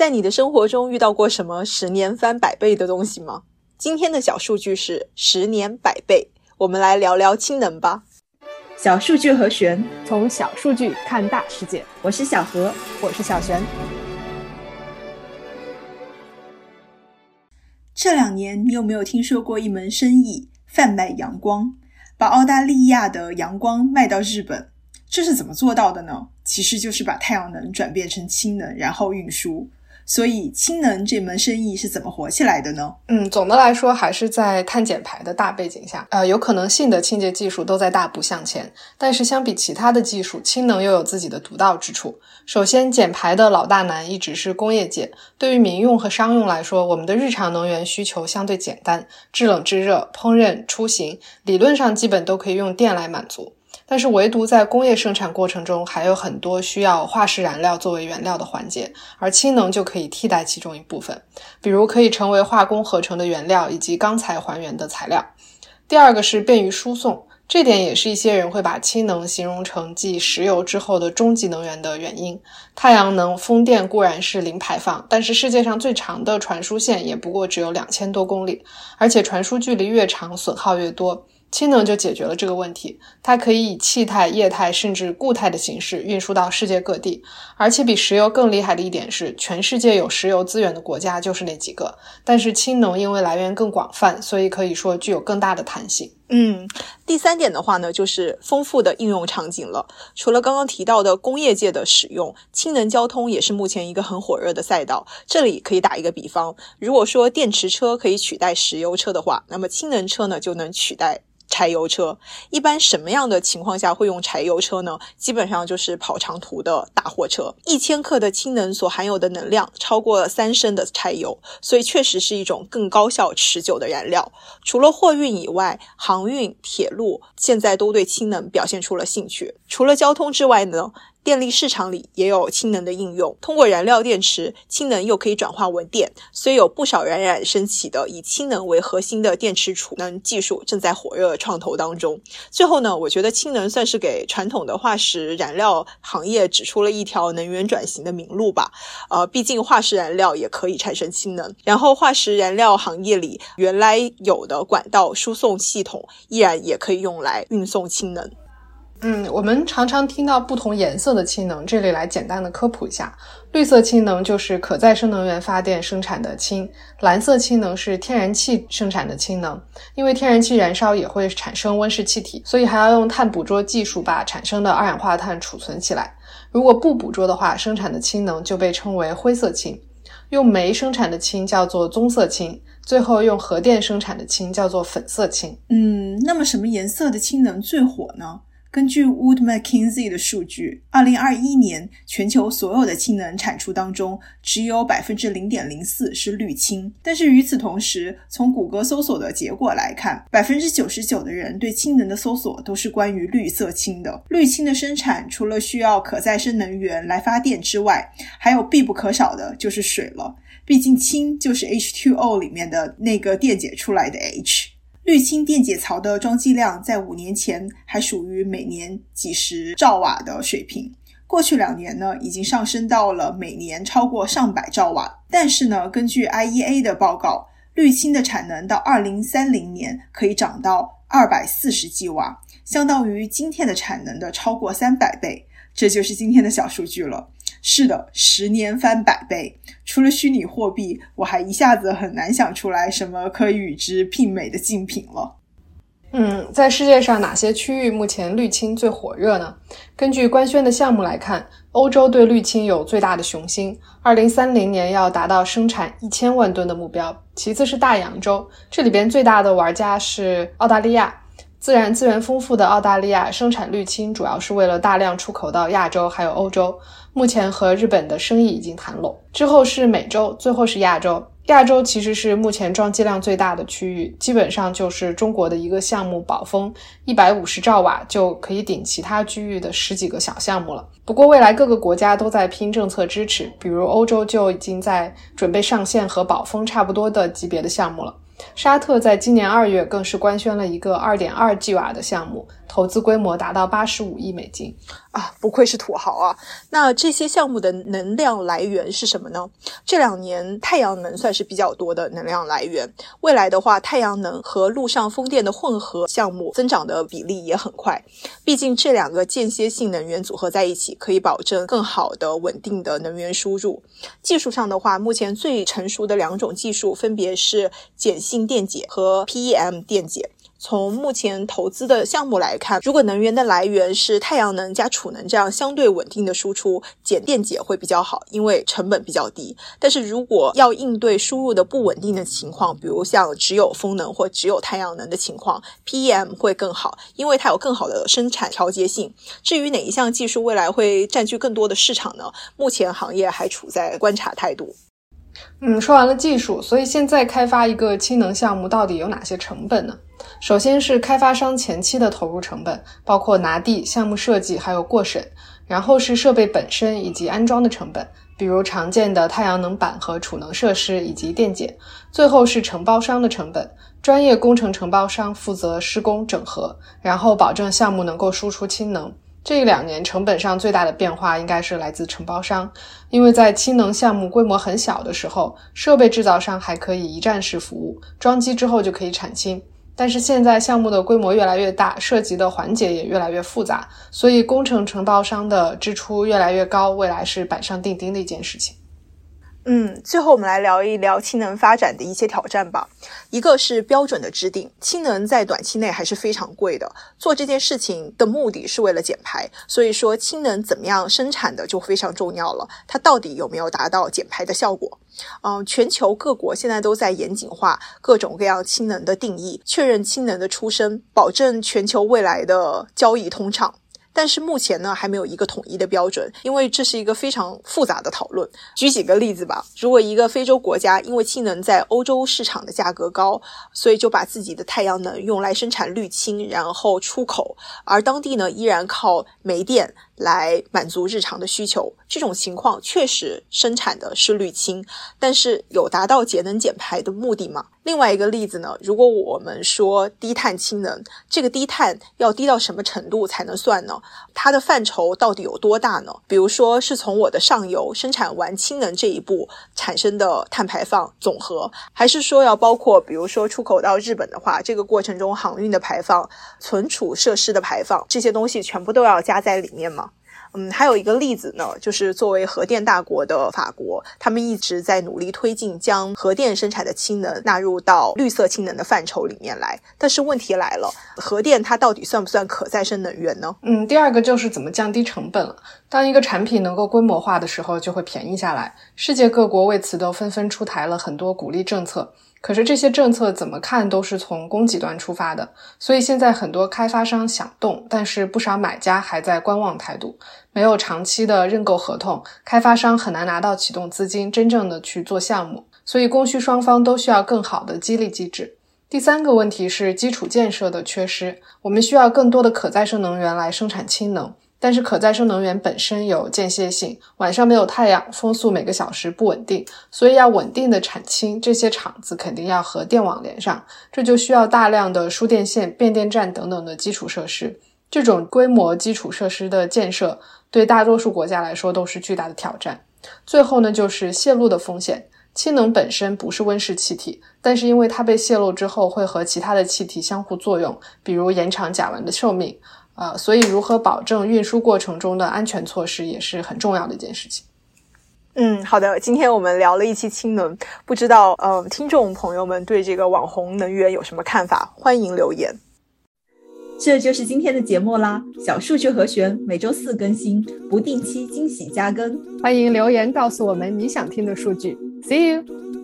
在你的生活中遇到过什么十年翻百倍的东西吗？今天的小数据是十年百倍，我们来聊聊氢能吧。小数据和玄，从小数据看大世界。我是小何，我是小璇。这两年，你有没有听说过一门生意——贩卖阳光，把澳大利亚的阳光卖到日本？这是怎么做到的呢？其实就是把太阳能转变成氢能，然后运输。所以，氢能这门生意是怎么火起来的呢？嗯，总的来说还是在碳减排的大背景下，呃，有可能性的清洁技术都在大步向前。但是，相比其他的技术，氢能又有自己的独到之处。首先，减排的老大难一直是工业界。对于民用和商用来说，我们的日常能源需求相对简单，制冷制热、烹饪、出行，理论上基本都可以用电来满足。但是，唯独在工业生产过程中，还有很多需要化石燃料作为原料的环节，而氢能就可以替代其中一部分，比如可以成为化工合成的原料以及钢材还原的材料。第二个是便于输送，这点也是一些人会把氢能形容成继石油之后的终极能源的原因。太阳能、风电固然是零排放，但是世界上最长的传输线也不过只有两千多公里，而且传输距离越长，损耗越多。氢能就解决了这个问题，它可以以气态、液态甚至固态的形式运输到世界各地。而且比石油更厉害的一点是，全世界有石油资源的国家就是那几个。但是氢能因为来源更广泛，所以可以说具有更大的弹性。嗯，第三点的话呢，就是丰富的应用场景了。除了刚刚提到的工业界的使用，氢能交通也是目前一个很火热的赛道。这里可以打一个比方，如果说电池车可以取代石油车的话，那么氢能车呢就能取代。柴油车一般什么样的情况下会用柴油车呢？基本上就是跑长途的大货车。一千克的氢能所含有的能量超过三升的柴油，所以确实是一种更高效、持久的燃料。除了货运以外，航航运、铁路现在都对氢能表现出了兴趣。除了交通之外呢？电力市场里也有氢能的应用，通过燃料电池，氢能又可以转化为电，所以有不少冉冉升起的以氢能为核心的电池储能技术正在火热创投当中。最后呢，我觉得氢能算是给传统的化石燃料行业指出了一条能源转型的明路吧。呃，毕竟化石燃料也可以产生氢能，然后化石燃料行业里原来有的管道输送系统依然也可以用来运送氢能。嗯，我们常常听到不同颜色的氢能，这里来简单的科普一下。绿色氢能就是可再生能源发电生产的氢，蓝色氢能是天然气生产的氢能。因为天然气燃烧也会产生温室气体，所以还要用碳捕捉技术把产生的二氧化碳储存起来。如果不捕捉的话，生产的氢能就被称为灰色氢。用煤生产的氢叫做棕色氢，最后用核电生产的氢叫做粉色氢。嗯，那么什么颜色的氢能最火呢？根据 Wood Mackenzie 的数据，二零二一年全球所有的氢能产出当中，只有百分之零点零四是绿氢。但是与此同时，从谷歌搜索的结果来看，百分之九十九的人对氢能的搜索都是关于绿色氢的。绿氢的生产除了需要可再生能源来发电之外，还有必不可少的就是水了。毕竟氢就是 H2O 里面的那个电解出来的 H。氯氢电解槽的装机量在五年前还属于每年几十兆瓦的水平，过去两年呢，已经上升到了每年超过上百兆瓦。但是呢，根据 IEA 的报告，氯氢的产能到二零三零年可以涨到二百四十 G 瓦，相当于今天的产能的超过三百倍。这就是今天的小数据了。是的，十年翻百倍。除了虚拟货币，我还一下子很难想出来什么可以与之媲美的竞品了。嗯，在世界上哪些区域目前绿氢最火热呢？根据官宣的项目来看，欧洲对绿氢有最大的雄心，二零三零年要达到生产一千万吨的目标。其次是大洋洲，这里边最大的玩家是澳大利亚。自然资源丰富的澳大利亚生产绿氢，主要是为了大量出口到亚洲还有欧洲。目前和日本的生意已经谈拢，之后是美洲，最后是亚洲。亚洲其实是目前装机量最大的区域，基本上就是中国的一个项目宝丰，一百五十兆瓦就可以顶其他区域的十几个小项目了。不过未来各个国家都在拼政策支持，比如欧洲就已经在准备上线和宝丰差不多的级别的项目了。沙特在今年二月更是官宣了一个二点二 G 瓦的项目，投资规模达到八十五亿美金。啊，不愧是土豪啊！那这些项目的能量来源是什么呢？这两年太阳能算是比较多的能量来源。未来的话，太阳能和陆上风电的混合项目增长的比例也很快。毕竟这两个间歇性能源组合在一起，可以保证更好的稳定的能源输入。技术上的话，目前最成熟的两种技术分别是碱性电解和 PEM 电解。从目前投资的项目来看，如果能源的来源是太阳能加储能这样相对稳定的输出，减电解会比较好，因为成本比较低。但是如果要应对输入的不稳定的情况，比如像只有风能或只有太阳能的情况，PEM 会更好，因为它有更好的生产调节性。至于哪一项技术未来会占据更多的市场呢？目前行业还处在观察态度。嗯，说完了技术，所以现在开发一个氢能项目到底有哪些成本呢？首先是开发商前期的投入成本，包括拿地、项目设计还有过审；然后是设备本身以及安装的成本，比如常见的太阳能板和储能设施以及电解；最后是承包商的成本，专业工程承包商负责施工整合，然后保证项目能够输出氢能。这两年成本上最大的变化应该是来自承包商，因为在氢能项目规模很小的时候，设备制造商还可以一站式服务，装机之后就可以产氢。但是现在项目的规模越来越大，涉及的环节也越来越复杂，所以工程承包商的支出越来越高，未来是板上钉钉的一件事情。嗯，最后我们来聊一聊氢能发展的一些挑战吧。一个是标准的制定，氢能在短期内还是非常贵的。做这件事情的目的是为了减排，所以说氢能怎么样生产的就非常重要了。它到底有没有达到减排的效果？嗯，全球各国现在都在严谨化各种各样氢能的定义，确认氢能的出生，保证全球未来的交易通畅。但是目前呢，还没有一个统一的标准，因为这是一个非常复杂的讨论。举几个例子吧，如果一个非洲国家因为氢能在欧洲市场的价格高，所以就把自己的太阳能用来生产绿氢，然后出口，而当地呢依然靠煤电。来满足日常的需求，这种情况确实生产的是氯氢，但是有达到节能减排的目的吗？另外一个例子呢？如果我们说低碳氢能，这个低碳要低到什么程度才能算呢？它的范畴到底有多大呢？比如说是从我的上游生产完氢能这一步产生的碳排放总和，还是说要包括，比如说出口到日本的话，这个过程中航运的排放、存储设施的排放这些东西全部都要加在里面吗？嗯，还有一个例子呢，就是作为核电大国的法国，他们一直在努力推进将核电生产的氢能纳入到绿色氢能的范畴里面来。但是问题来了，核电它到底算不算可再生能源呢？嗯，第二个就是怎么降低成本了。当一个产品能够规模化的时候，就会便宜下来。世界各国为此都纷纷出台了很多鼓励政策。可是这些政策怎么看都是从供给端出发的，所以现在很多开发商想动，但是不少买家还在观望态度。没有长期的认购合同，开发商很难拿到启动资金，真正的去做项目。所以供需双方都需要更好的激励机制。第三个问题是基础建设的缺失，我们需要更多的可再生能源来生产氢能。但是可再生能源本身有间歇性，晚上没有太阳，风速每个小时不稳定，所以要稳定的产氢，这些厂子肯定要和电网连上，这就需要大量的输电线、变电站等等的基础设施。这种规模基础设施的建设，对大多数国家来说都是巨大的挑战。最后呢，就是泄露的风险。氢能本身不是温室气体，但是因为它被泄露之后会和其他的气体相互作用，比如延长甲烷的寿命。啊，所以如何保证运输过程中的安全措施也是很重要的一件事情。嗯，好的，今天我们聊了一期氢能，不知道呃，听众朋友们对这个网红能源有什么看法？欢迎留言。这就是今天的节目啦，小数据和弦每周四更新，不定期惊喜加更，欢迎留言告诉我们你想听的数据。See you。